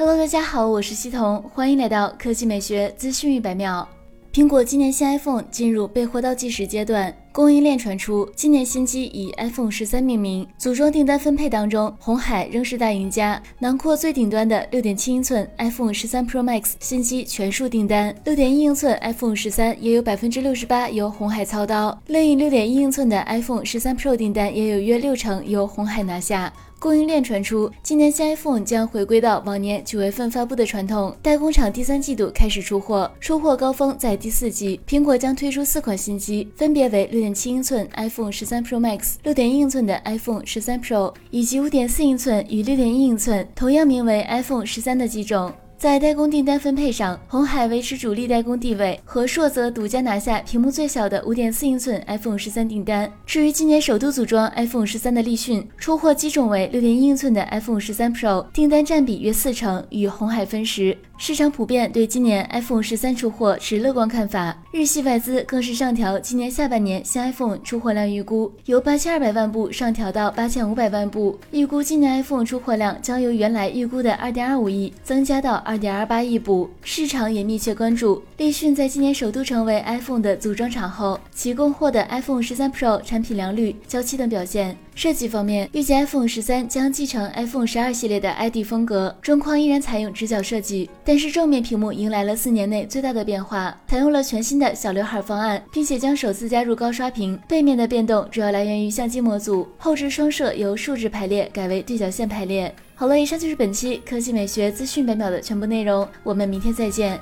Hello，大家好，我是西彤，欢迎来到科技美学资讯一百秒。苹果今年新 iPhone 进入备货倒计时阶段，供应链传出今年新机以 iPhone 十三命名。组装订单分配当中，红海仍是大赢家，囊括最顶端的六点七英寸 iPhone 十三 Pro Max 新机全数订单，六点一英寸 iPhone 十三也有百分之六十八由红海操刀，另一六点一英寸的 iPhone 十三 Pro 订单也有约六成由红海拿下。供应链传出，今年新 iPhone 将回归到往年九月份发布的传统，代工厂第三季度开始出货，出货高峰在第四季。苹果将推出四款新机，分别为六点七英寸 iPhone 十三 Pro Max、六点一英寸的 iPhone 十三 Pro 以及五点四英寸与六点一英寸，同样名为 iPhone 十三的机种。在代工订单分配上，红海维持主力代工地位，和硕则独家拿下屏幕最小的五点四英寸 iPhone 十三订单。至于今年首度组装 iPhone 十三的立讯，出货机种为六点一英寸的 iPhone 十三 Pro，订单占比约四成，与红海分食。市场普遍对今年 iPhone 十三出货持乐观看法，日系外资更是上调今年下半年新 iPhone 出货量预估，由八千二百万部上调到八千五百万部，预估今年 iPhone 出货量将由原来预估的二点二五亿增加到二点二八亿部。市场也密切关注立讯在今年首度成为 iPhone 的组装厂后，其供货的 iPhone 十三 Pro 产品良率、交期等表现。设计方面，预计 iPhone 十三将继承 iPhone 十二系列的 ID 风格，中框依然采用直角设计，但是正面屏幕迎来了四年内最大的变化，采用了全新的小刘海方案，并且将首次加入高刷屏。背面的变动主要来源于相机模组，后置双摄由竖直排列改为对角线排列。好了，以上就是本期科技美学资讯百秒的全部内容，我们明天再见。